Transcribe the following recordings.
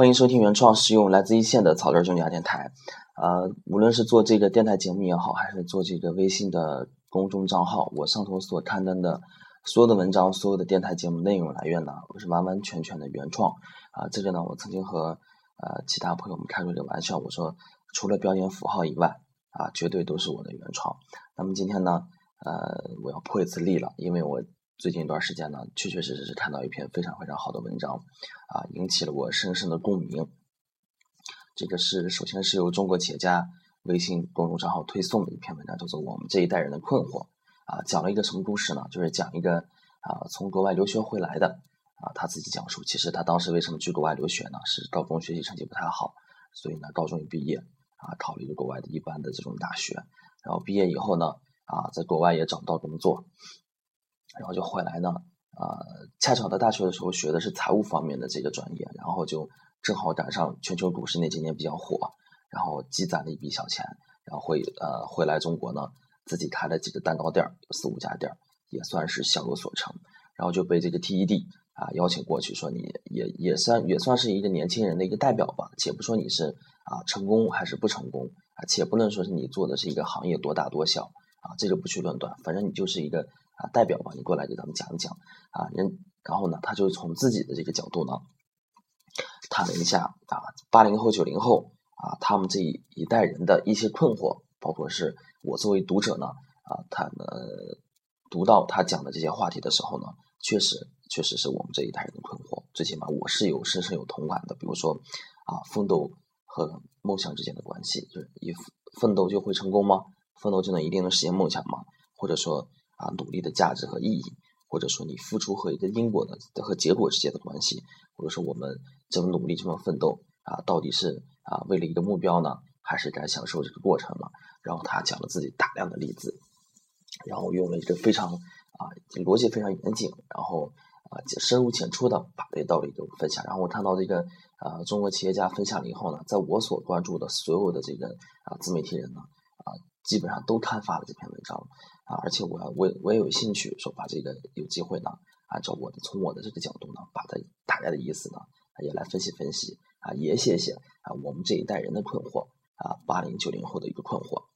欢迎收听原创实用来自一线的草根兄弟电台。呃，无论是做这个电台节目也好，还是做这个微信的公众账号，我上头所刊登的所有的文章、所有的电台节目内容来源呢，我是完完全全的原创。啊，这个呢，我曾经和呃其他朋友们开过这个玩笑，我说除了标点符号以外，啊，绝对都是我的原创。那么今天呢，呃，我要破一次例了，因为我。最近一段时间呢，确确实实是看到一篇非常非常好的文章，啊，引起了我深深的共鸣。这个是首先是由中国企业家微信公众账号推送的一篇文章，叫做《我们这一代人的困惑》。啊，讲了一个什么故事呢？就是讲一个啊从国外留学回来的啊，他自己讲述，其实他当时为什么去国外留学呢？是高中学习成绩不太好，所以呢高中一毕业啊考了一个国外的一般的这种大学，然后毕业以后呢啊在国外也找不到工作。然后就回来呢，啊，恰巧在大学的时候学的是财务方面的这个专业，然后就正好赶上全球股市那几年比较火，然后积攒了一笔小钱，然后回呃回来中国呢，自己开了几个蛋糕店，有四五家店，也算是小有所成，然后就被这个 TED 啊邀请过去，说你也也算也算是一个年轻人的一个代表吧，且不说你是啊成功还是不成功啊，且不能说是你做的是一个行业多大多小啊，这个不去论断，反正你就是一个。啊，代表吧，你过来给咱们讲一讲啊，人，然后呢，他就从自己的这个角度呢，谈了一下啊，八零后、九零后啊，他们这一一代人的一些困惑，包括是我作为读者呢，啊，他呢读到他讲的这些话题的时候呢，确实，确实是我们这一代人的困惑，最起码我是有深深有同感的。比如说啊，奋斗和梦想之间的关系，就是一奋斗就会成功吗？奋斗就能一定能实现梦想吗？或者说？啊，努力的价值和意义，或者说你付出和一个因果的和结果之间的关系，或者说我们这么努力这么奋斗啊，到底是啊为了一个目标呢，还是该享受这个过程呢？然后他讲了自己大量的例子，然后用了一个非常啊逻辑非常严谨，然后啊深入浅出的把这道理给我分享。然后我看到这个啊中国企业家分享了以后呢，在我所关注的所有的这个啊自媒体人呢基本上都刊发了这篇文章。啊，而且我我我也有兴趣说把这个有机会呢，按照我的从我的这个角度呢，把它大概的意思呢也来分析分析啊，也写写啊我们这一代人的困惑啊，八零九零后的一个困惑。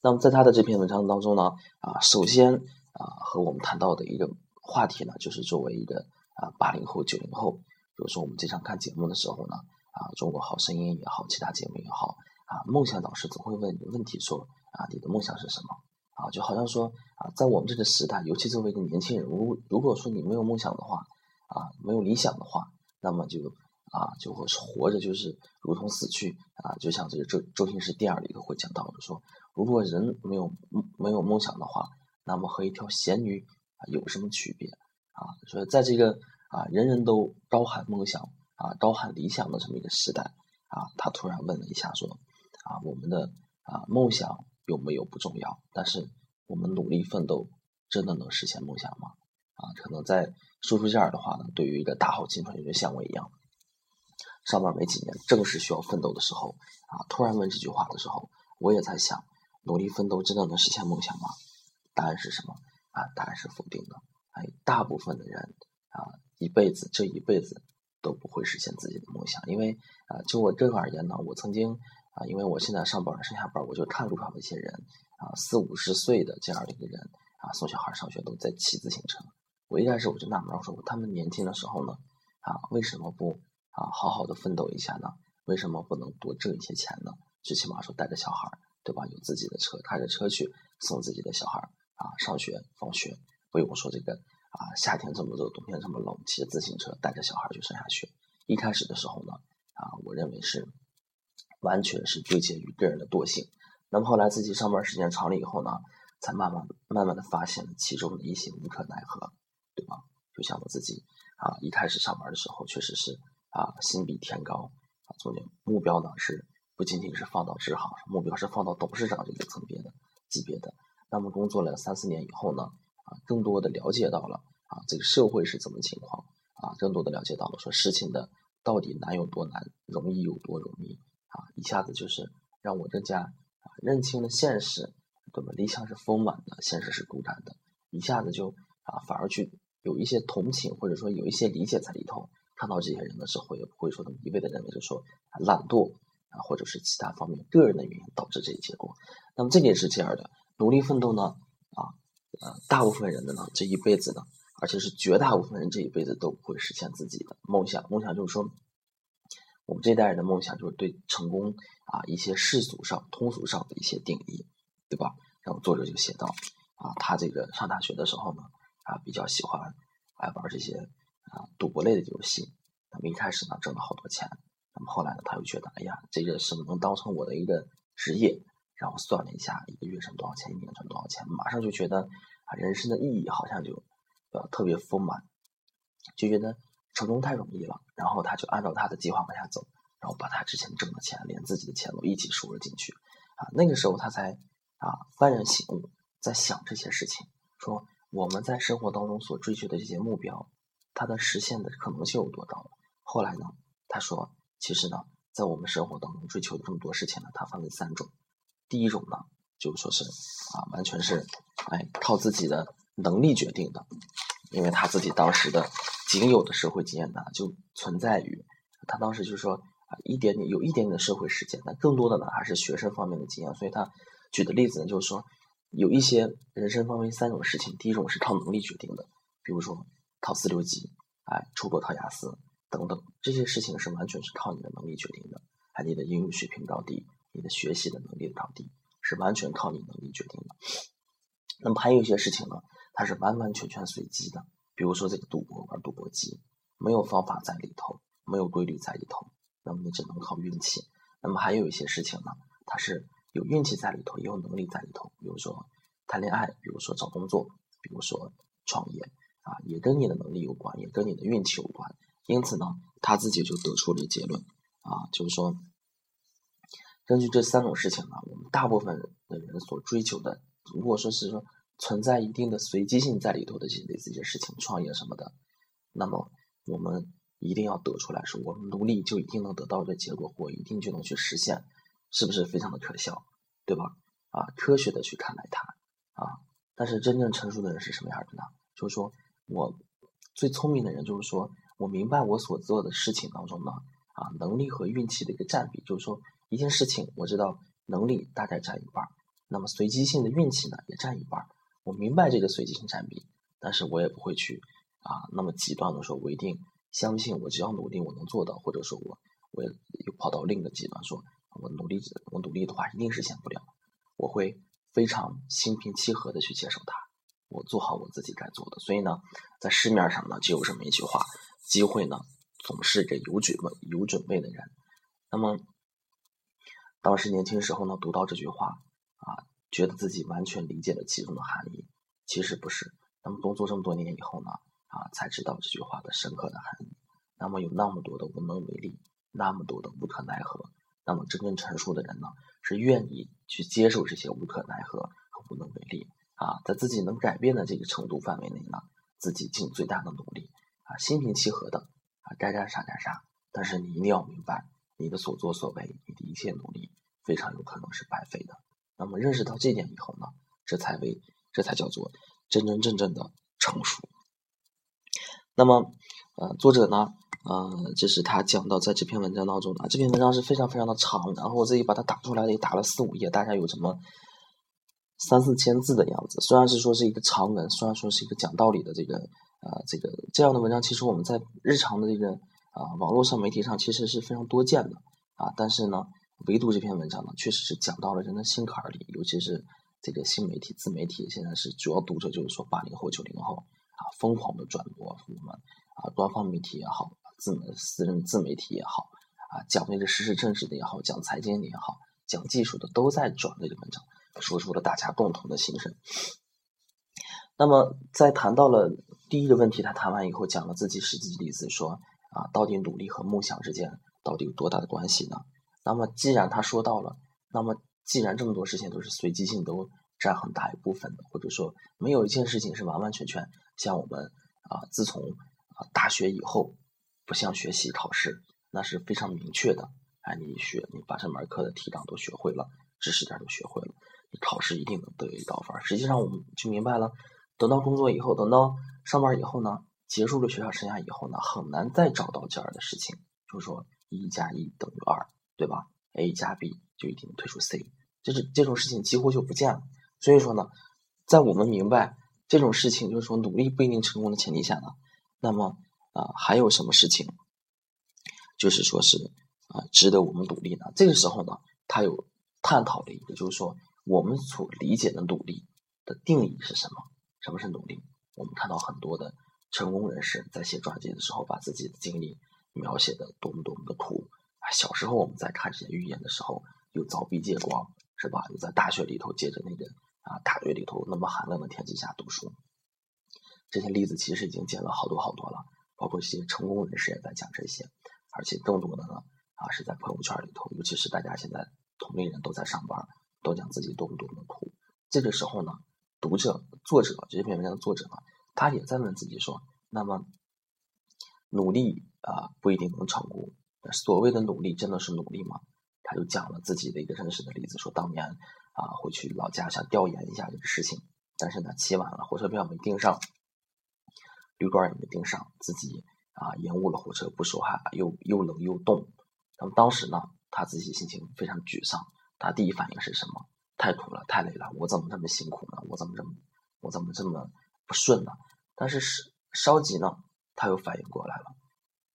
那么在他的这篇文章当中呢啊，首先啊和我们谈到的一个话题呢，就是作为一个啊八零后九零后，比如说我们经常看节目的时候呢啊，中国好声音也好，其他节目也好啊，梦想导师总会问你问题说啊，你的梦想是什么？啊，就好像说啊，在我们这个时代，尤其作为一个年轻人，如如果说你没有梦想的话，啊，没有理想的话，那么就啊，就会活着就是如同死去啊。就像这个周周星驰第二里头会讲到的说，如果人没有没有梦想的话，那么和一条咸鱼啊有什么区别啊？所以在这个啊人人都高喊梦想啊高喊理想的这么一个时代啊，他突然问了一下说啊，我们的啊梦想。有没有不重要，但是我们努力奋斗，真的能实现梦想吗？啊，可能在说出这样的话呢，对于一个大好青春，就像我一样，上班没几年，正是需要奋斗的时候啊。突然问这句话的时候，我也在想，努力奋斗真的能实现梦想吗？答案是什么？啊，答案是否定的。哎，大部分的人啊，一辈子这一辈子都不会实现自己的梦想，因为啊，就我这个而言呢，我曾经。啊，因为我现在上班上下班，我就看路上的一些人啊，四五十岁的这样的一个人啊，送小孩上学都在骑自行车。我一开始我就纳闷，我说他们年轻的时候呢，啊，为什么不啊好好的奋斗一下呢？为什么不能多挣一些钱呢？最起码说带着小孩，对吧？有自己的车，开着车去送自己的小孩啊上学放学，不用说这个啊夏天这么热，冬天这么冷，骑着自行车带着小孩去上下学。一开始的时候呢，啊，我认为是。完全是归结于个人的惰性。那么后来自己上班时间长了以后呢，才慢慢慢慢的发现了其中的一些无可奈何，对吧？就像我自己啊，一开始上班的时候确实是啊，心比天高啊，中间目标呢是不仅仅是放到支行，目标是放到董事长这个层别的级别的。那么工作了三四年以后呢，啊，更多的了解到了啊，这个社会是怎么情况啊，更多的了解到了说事情的到底难有多难，容易有多容易。啊，一下子就是让我更加啊认清了现实，对吧？理想是丰满的，现实是骨感的。一下子就啊，反而去有一些同情，或者说有一些理解在里头，看到这些人的时候，也不会说那么一味的认为就是说懒惰啊，或者是其他方面个人的原因导致这一结果。那么这个也是这样的，努力奋斗呢，啊呃，大部分人的呢这一辈子呢，而且是绝大部分人这一辈子都不会实现自己的梦想。梦想就是说，我们这代人的梦想就是对成功啊一些世俗上、通俗上的一些定义，对吧？然后作者就写到啊，他这个上大学的时候呢，啊比较喜欢爱玩这些。啊，赌博类的游戏，那么一开始呢挣了好多钱，那么后来呢他又觉得，哎呀，这个是不能当成我的一个职业，然后算了一下，一个月挣多少钱，一年挣多少钱，马上就觉得啊，人生的意义好像就呃特别丰满，就觉得成功太容易了，然后他就按照他的计划往下走，然后把他之前挣的钱，连自己的钱都一起输了进去，啊，那个时候他才啊幡然醒悟，在想这些事情，说我们在生活当中所追求的这些目标。它的实现的可能性有多大？后来呢？他说，其实呢，在我们生活当中追求的这么多事情呢，它分为三种。第一种呢，就是说是啊，完全是哎靠自己的能力决定的，因为他自己当时的仅有的社会经验呢，就存在于他当时就是说啊一点点有一点点的社会实践，但更多的呢还是学生方面的经验。所以他举的例子呢，就是说有一些人生方面三种事情，第一种是靠能力决定的，比如说。考四六级，哎，出国考雅思等等，这些事情是完全是靠你的能力决定的。哎，你的英语水平高低，你的学习的能力高低，是完全靠你能力决定的。那么还有一些事情呢，它是完完全全随机的。比如说这个赌博，玩赌博机，没有方法在里头，没有规律在里头，那么你只能靠运气。那么还有一些事情呢，它是有运气在里头，也有能力在里头。比如说谈恋爱，比如说找工作，比如说创业。啊，也跟你的能力有关，也跟你的运气有关。因此呢，他自己就得出了结论啊，就是说，根据这三种事情呢，我们大部分的人所追求的，如果说是说存在一定的随机性在里头的这些类似一些事情，创业什么的，那么我们一定要得出来说，我们努力就一定能得到这结果，或一定就能去实现，是不是非常的可笑，对吧？啊，科学的去看待它啊。但是真正成熟的人是什么样的呢？就是说。我最聪明的人就是说，我明白我所做的事情当中呢，啊，能力和运气的一个占比，就是说一件事情我知道能力大概占一半，那么随机性的运气呢也占一半。我明白这个随机性占比，但是我也不会去啊那么极端的说，我一定相信我只要努力我能做到，或者说我我又跑到另一个极端说，我努力我努力的话一定实现不了，我会非常心平气和的去接受它。我做好我自己该做的，所以呢，在市面上呢就有这么一句话：机会呢总是给有准备、有准备的人。那么，当时年轻时候呢读到这句话，觉得自己完全理解了其中的含义。其实不是。那么工作这么多年以后呢啊，才知道这句话的深刻的含义。那么有那么多的无能为力，那么多的无可奈何。那么真正成熟的人呢，是愿意去接受这些无可奈何和无能为力。啊，在自己能改变的这个程度范围内呢，自己尽最大的努力，啊，心平气和的，啊，该干啥干啥。但是你一定要明白，你的所作所为，你的一切努力，非常有可能是白费的。那么认识到这点以后呢，这才为，这才叫做真真正正的成熟。那么，呃，作者呢，呃，这是他讲到在这篇文章当中的，这篇文章是非常非常的长，然后我自己把它打出来，也打了四五页，大概有什么？三四千字的样子，虽然是说是一个长文，虽然说是一个讲道理的这个呃这个这样的文章，其实我们在日常的这个啊网络上媒体上其实是非常多见的啊，但是呢，唯独这篇文章呢，确实是讲到了人的心坎儿里，尤其是这个新媒体自媒体现在是主要读者就是说八零后九零后啊疯狂的转播我们啊官方媒体也好，自私人自媒体也好啊讲那个时事政治的也好，讲财经的也好，讲技术的都在转这个文章。说出了大家共同的心声。那么，在谈到了第一个问题，他谈完以后，讲了自己实际例子，说啊，到底努力和梦想之间到底有多大的关系呢？那么，既然他说到了，那么既然这么多事情都是随机性都占很大一部分的，或者说没有一件事情是完完全全像我们啊，自从啊大学以后不像学习考试，那是非常明确的。哎，你学，你把这门课的题纲都学会了，知识点都学会了。你考试一定能得一高分。实际上，我们就明白了，等到工作以后，等到上班以后呢，结束了学校生涯以后呢，很难再找到这样的事情，就是说一加一等于二，对吧？A 加 B 就一定能推出 C，就是这种事情几乎就不见了。所以说呢，在我们明白这种事情就是说努力不一定成功的前提下呢，那么啊还有什么事情，就是说是啊值得我们努力呢？这个时候呢，他有探讨的一个就是说我们所理解的努力的定义是什么？什么是努力？我们看到很多的。成功人士在写传记的时候，把自己的经历描写的多么多么的苦！小时候我们在看这些寓言的时候，又凿壁借光，是吧？又在大学里头借着那个啊大学里头那么寒冷的天气下读书，这些例子其实已经见了好多好多了。包括一些成功人士也在讲这些，而且更多的呢啊是在朋友圈里头，尤其是大家现在同龄人都在上班，都讲自己多么多么的苦。这个时候呢，读者、作者这篇文章的作者呢。他也在问自己说：“那么，努力啊不一定能成功。所谓的努力真的是努力吗？”他就讲了自己的一个真实的例子，说当年啊回去老家想调研一下这个事情，但是呢起晚了，火车票没订上，旅馆也没订上，自己啊延误了火车，不说话，又又冷又冻。那么当时呢，他自己心情非常沮丧。他第一反应是什么？太苦了，太累了，我怎么这么辛苦呢？我怎么这么，我怎么这么？不顺呢，但是是稍急呢，他又反应过来了，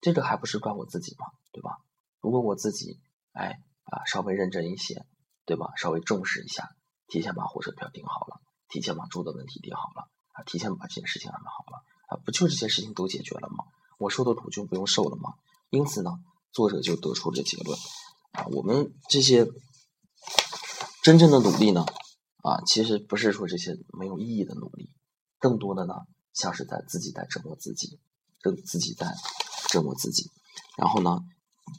这个还不是怪我自己吗？对吧？如果我自己哎啊稍微认真一些，对吧？稍微重视一下，提前把火车票订好了，提前把住的问题订好了啊，提前把这件事情安排好了啊，不就这些事情都解决了吗？我受的苦就不用受了吗？因此呢，作者就得出了结论啊，我们这些真正的努力呢啊，其实不是说这些没有意义的努力。更多的呢，像是在自己在折磨自己，跟自己在是我自己。然后呢，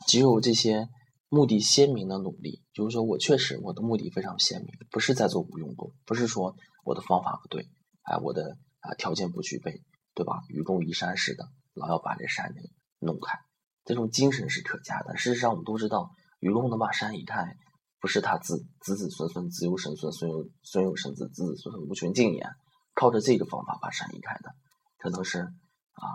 只有这些目的鲜明的努力，就是说我确实我的目的非常鲜明，不是在做无用功，不是说我的方法不对，哎，我的啊条件不具备，对吧？愚公移山似的，老要把这山给弄开，这种精神是可嘉的。事实上，我们都知道，愚公能把山移开，不是他子子子孙孙子有神孙孙有孙有神子子子孙孙无穷尽也。靠着这个方法把山移开的，可能是啊，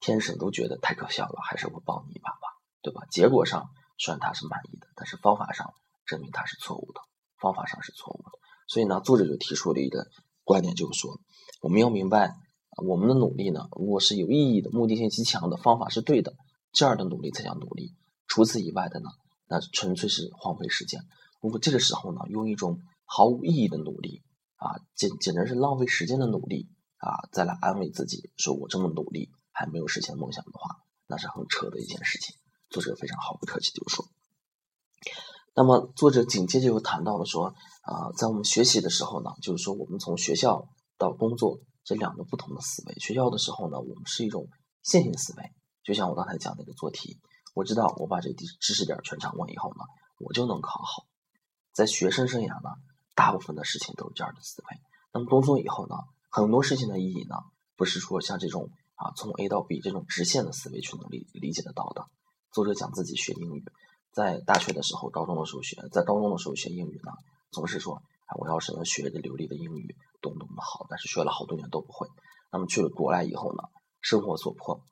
天神都觉得太可笑了，还是我帮你一把吧，对吧？结果上虽然他是满意的，但是方法上证明他是错误的，方法上是错误的。所以呢，作者就提出了一个观点，就是说，我们要明白，我们的努力呢，如果是有意义的、目的性极强的，方法是对的，这样的努力才叫努力。除此以外的呢，那纯粹是荒废时间。如果这个时候呢，用一种毫无意义的努力。啊，简简直是浪费时间的努力啊！再来安慰自己，说我这么努力还没有实现梦想的话，那是很扯的一件事情。作者非常毫不客气就说。那么作者紧接着又谈到了说，啊，在我们学习的时候呢，就是说我们从学校到工作这两个不同的思维。学校的时候呢，我们是一种线性思维，就像我刚才讲那个做题，我知道我把这知识点全掌握以后呢，我就能考好。在学生生涯呢。大部分的事情都是这样的思维。那么工作以后呢，很多事情的意义呢，不是说像这种啊从 A 到 B 这种直线的思维去能理理解得到的。作者讲自己学英语，在大学的时候、高中的时候学，在高中的时候学英语呢，总是说啊我要是能学个流利的英语，多么多么好。但是学了好多年都不会。那么去了国外以后呢，生活所迫，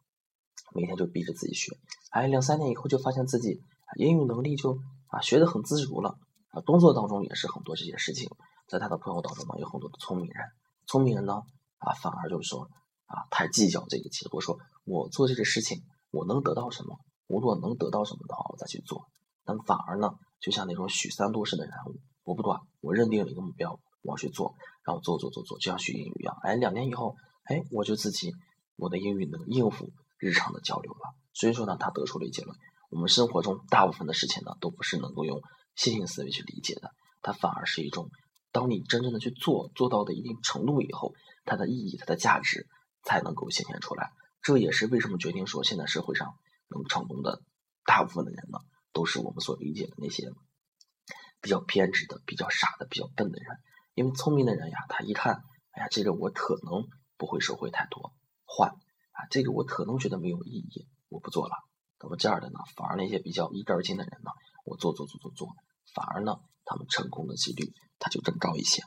每天就逼着自己学。哎，两三年以后就发现自己英语能力就啊学得很自如了。啊，工作当中也是很多这些事情，在他的朋友当中呢，有很多的聪明人。聪明人呢，啊，反而就是说，啊，太计较这个结果，说我做这个事情，我能得到什么？我如果能得到什么的话，我再去做。但反而呢，就像那种许三多式的人物，我不管，我认定了一个目标，我要去做，然后做做做做，就像学英语一样。哎，两年以后，哎，我就自己我的英语能应付日常的交流了。所以说呢，他得出了一结论：我们生活中大部分的事情呢，都不是能够用。线性思维去理解的，它反而是一种，当你真正的去做，做到的一定程度以后，它的意义、它的价值才能够显现出来。这也是为什么决定说，现在社会上能成功的大部分的人呢，都是我们所理解的那些比较偏执的、比较傻的、比较笨的人。因为聪明的人呀，他一看，哎呀，这个我可能不会收获太多，换啊，这个我可能觉得没有意义，我不做了。那么这样的呢，反而那些比较一根筋的人呢，我做做做做做。反而呢，他们成功的几率他就更高一些。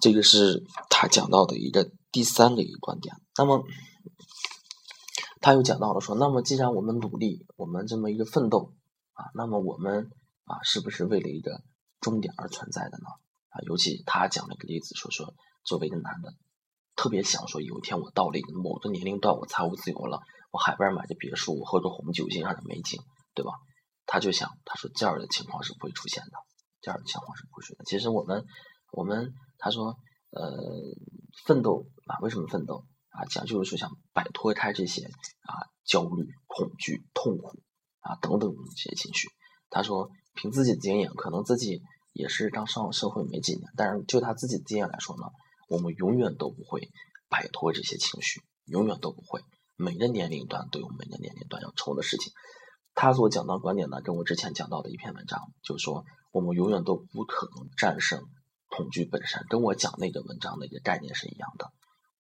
这个是他讲到的一个第三个一个观点。那么他又讲到了说，那么既然我们努力，我们这么一个奋斗啊，那么我们啊，是不是为了一个终点而存在的呢？啊，尤其他讲了个例子，说说作为一个男的，特别想说，有一天我到了一个某个年龄段，我财务自由了，我海边买着别墅，我喝着红酒，欣赏着美景，对吧？他就想，他说这样的情况是不会出现的，这样的情况是不会出现的。其实我们，我们他说，呃，奋斗啊，为什么奋斗啊？讲就是说想摆脱开这些啊焦虑、恐惧、痛苦啊等等这些情绪。他说，凭自己的经验，可能自己。也是刚上社会没几年，但是就他自己的经验来说呢，我们永远都不会摆脱这些情绪，永远都不会。每个年龄段都有每个年龄段要愁的事情。他所讲到观点呢，跟我之前讲到的一篇文章，就是说我们永远都不可能战胜恐惧本身，跟我讲那个文章的一个概念是一样的。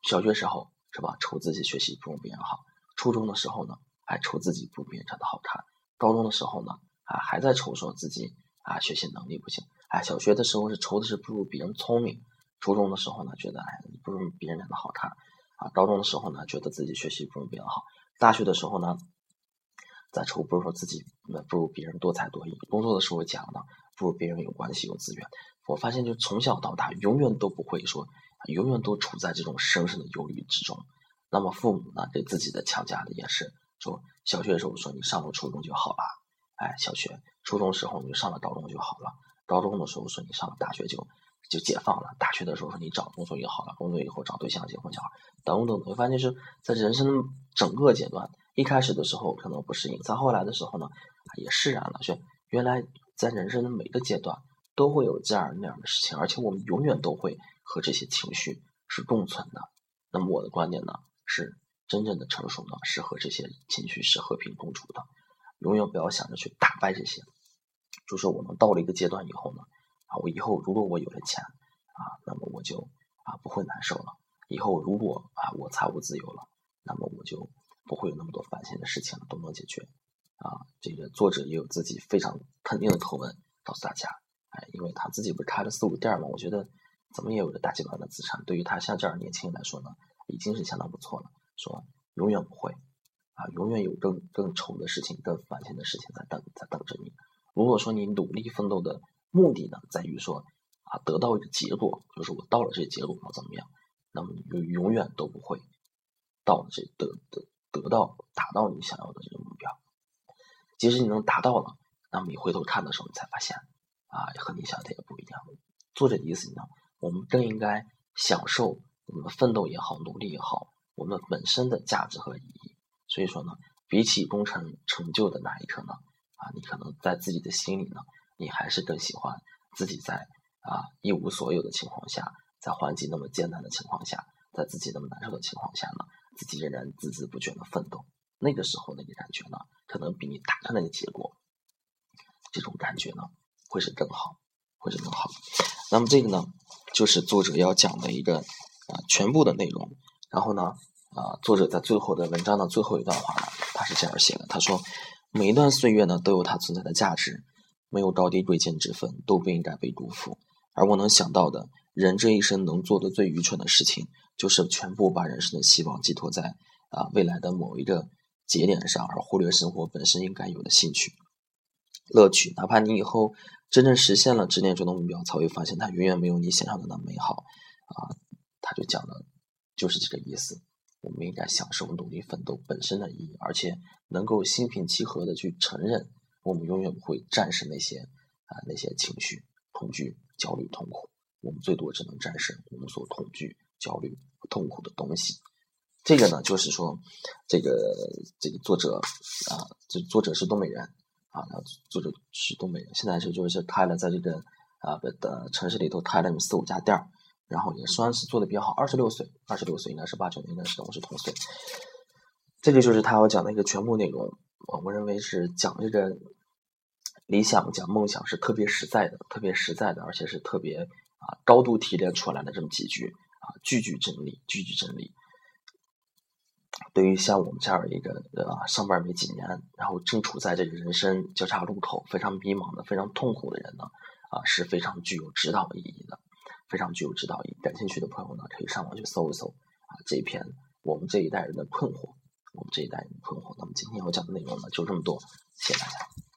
小学时候是吧，愁自己学习不如别人好；初中的时候呢，还愁自己不如别人长得好看；高中的时候呢，啊还在愁说自己啊学习能力不行。哎，小学的时候是愁的是不如别人聪明，初中的时候呢觉得哎不如别人长得好看，啊，高中的时候呢觉得自己学习不如别人好，大学的时候呢在愁不是说自己不如别人多才多艺，工作的时候讲呢不如别人有关系有资源。我发现就从小到大永远都不会说，永远都处在这种深深的忧虑之中。那么父母呢给自己的强加的也是说，小学的时候说你上了初中就好了，哎，小学初中时候你就上了高中就好了。高中的时候说你上了大学就就解放了，大学的时候说你找工作也好了，工作以后找对象结婚就好，等等。我发现就是在人生整个阶段，一开始的时候可能不适应，再后来的时候呢，也释然了。说原来在人生的每个阶段都会有这样那样的事情，而且我们永远都会和这些情绪是共存的。那么我的观点呢，是真正的成熟呢，是和这些情绪是和平共处的，永远不要想着去打败这些。就是我们到了一个阶段以后呢，啊，我以后如果我有了钱，啊，那么我就啊不会难受了。以后如果啊我财务自由了，那么我就不会有那么多烦心的事情了，都能解决。啊，这个作者也有自己非常肯定的口吻告诉大家，哎，因为他自己不是开了四五店嘛，我觉得怎么也有个大集团的资产，对于他像这样年轻人来说呢，已经是相当不错了。说永远不会，啊，永远有更更愁的事情、更烦心的事情在等在等着你。如果说你努力奋斗的目的呢，在于说啊得到一个结果，就是我到了这个结果我怎么样，那么你就永远都不会到这得得得到达到你想要的这个目标。即使你能达到了，那么你回头看的时候，你才发现啊和你想的也不一样。作者的意思呢，我们更应该享受我们奋斗也好，努力也好，我们本身的价值和意义。所以说呢，比起功成成就的那一刻呢。啊，你可能在自己的心里呢，你还是更喜欢自己在啊一无所有的情况下，在环境那么艰难的情况下，在自己那么难受的情况下呢，自己仍然孜孜不倦的奋斗。那个时候那个感觉呢，可能比你达成那个结果，这种感觉呢，会是更好，会是更好。那么这个呢，就是作者要讲的一个啊全部的内容。然后呢，啊作者在最后的文章的最后一段话呢，他是这样写的，他说。每一段岁月呢，都有它存在的价值，没有高低贵贱之分，都不应该被辜负。而我能想到的，人这一生能做的最愚蠢的事情，就是全部把人生的希望寄托在啊未来的某一个节点上，而忽略生活本身应该有的兴趣、乐趣。哪怕你以后真正实现了执念中的目标，才会发现它远远没有你想象的那么美好。啊，他就讲的，就是这个意思。我们应该享受努力奋斗本身的意义，而且能够心平气和的去承认，我们永远不会战胜那些啊那些情绪、恐惧、焦虑、痛苦。我们最多只能战胜我们所恐惧、焦虑、痛苦的东西。这个呢，就是说，这个这个作者啊，这作者是东北人啊，作者是东北人，现在是就是开了在这个啊的城市里头开了四五家店儿。然后也算是做的比较好，二十六岁，二十六岁应该是八九年的时候是同岁。这个就是他要讲的一个全部内容，我认为是讲这个理想、讲梦想是特别实在的，特别实在的，而且是特别啊高度提炼出来的这么几句啊，句句真理，句句真理。对于像我们这样一个呃上班没几年，然后正处在这个人生交叉路口，非常迷茫的、非常痛苦的人呢，啊是非常具有指导意义的。非常具有指导意义，感兴趣的朋友呢，可以上网去搜一搜啊，这一篇我们这一代人的困惑我们这一代人的困惑。那么今天要讲的内容呢，就这么多，谢谢大家。